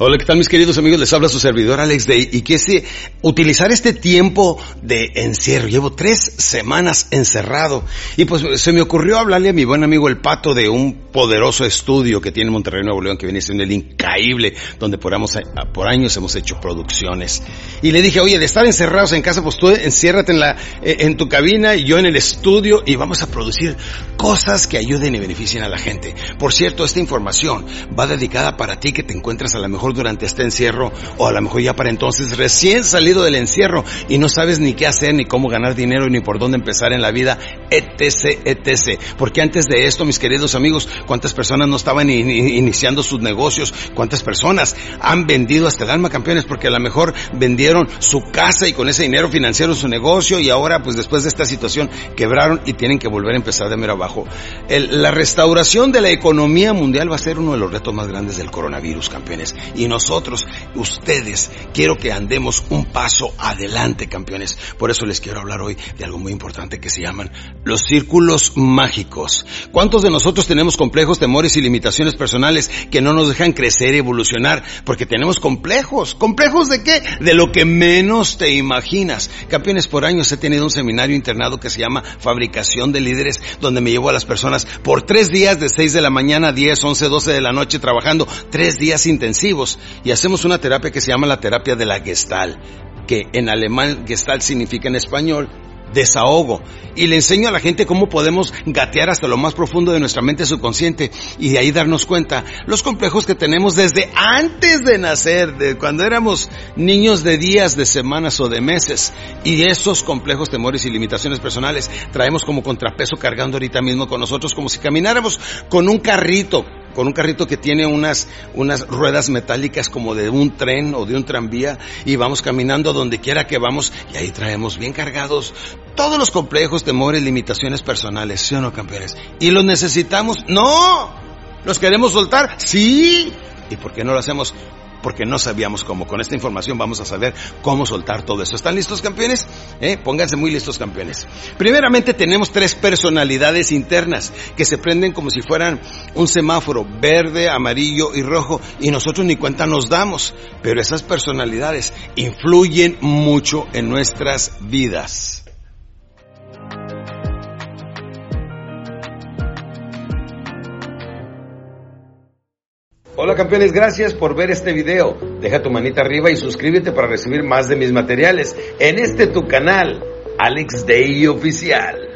Hola, ¿qué tal mis queridos amigos? Les habla su servidor Alex Day y quise utilizar este tiempo de encierro. Llevo tres semanas encerrado y pues se me ocurrió hablarle a mi buen amigo el Pato de un poderoso estudio que tiene en Monterrey Nuevo León que viene siendo el increíble donde por, por años hemos hecho producciones. Y le dije, oye, de estar encerrados en casa, pues tú enciérrate en, la, eh, en tu cabina y yo en el estudio y vamos a producir cosas que ayuden y beneficien a la gente. Por cierto, esta información va dedicada para ti que te encuentras a la mejor durante este encierro o a lo mejor ya para entonces recién salido del encierro y no sabes ni qué hacer, ni cómo ganar dinero, ni por dónde empezar en la vida, etc, etc. Porque antes de esto, mis queridos amigos, cuántas personas no estaban iniciando sus negocios, cuántas personas han vendido hasta el alma campeones porque a lo mejor vendieron su casa y con ese dinero financiaron su negocio y ahora pues después de esta situación quebraron y tienen que volver a empezar de mero abajo. la restauración de la economía mundial va a ser uno de los retos más grandes del coronavirus, campeones. Y nosotros, ustedes, quiero que andemos un paso adelante, campeones. Por eso les quiero hablar hoy de algo muy importante que se llaman los círculos mágicos. ¿Cuántos de nosotros tenemos complejos, temores y limitaciones personales que no nos dejan crecer y evolucionar? Porque tenemos complejos. ¿Complejos de qué? De lo que menos te imaginas. Campeones, por años he tenido un seminario internado que se llama Fabricación de Líderes, donde me llevo a las personas por tres días de 6 de la mañana a 10, 11, 12 de la noche trabajando, tres días intensivos y hacemos una terapia que se llama la terapia de la Gestalt, que en alemán Gestalt significa en español desahogo. Y le enseño a la gente cómo podemos gatear hasta lo más profundo de nuestra mente subconsciente y de ahí darnos cuenta los complejos que tenemos desde antes de nacer, de cuando éramos niños de días, de semanas o de meses. Y esos complejos, temores y limitaciones personales traemos como contrapeso cargando ahorita mismo con nosotros como si camináramos con un carrito con un carrito que tiene unas, unas ruedas metálicas como de un tren o de un tranvía y vamos caminando donde quiera que vamos y ahí traemos bien cargados todos los complejos, temores, limitaciones personales, ¿sí o no, campeones? ¿Y los necesitamos? ¡No! ¿Los queremos soltar? ¡Sí! ¿Y por qué no lo hacemos? Porque no sabíamos cómo. Con esta información vamos a saber cómo soltar todo eso. ¿Están listos campeones? ¿Eh? Pónganse muy listos campeones. Primeramente tenemos tres personalidades internas que se prenden como si fueran un semáforo verde, amarillo y rojo y nosotros ni cuenta nos damos. Pero esas personalidades influyen mucho en nuestras vidas. Hola campeones, gracias por ver este video. Deja tu manita arriba y suscríbete para recibir más de mis materiales en este tu canal, Alex Day Oficial.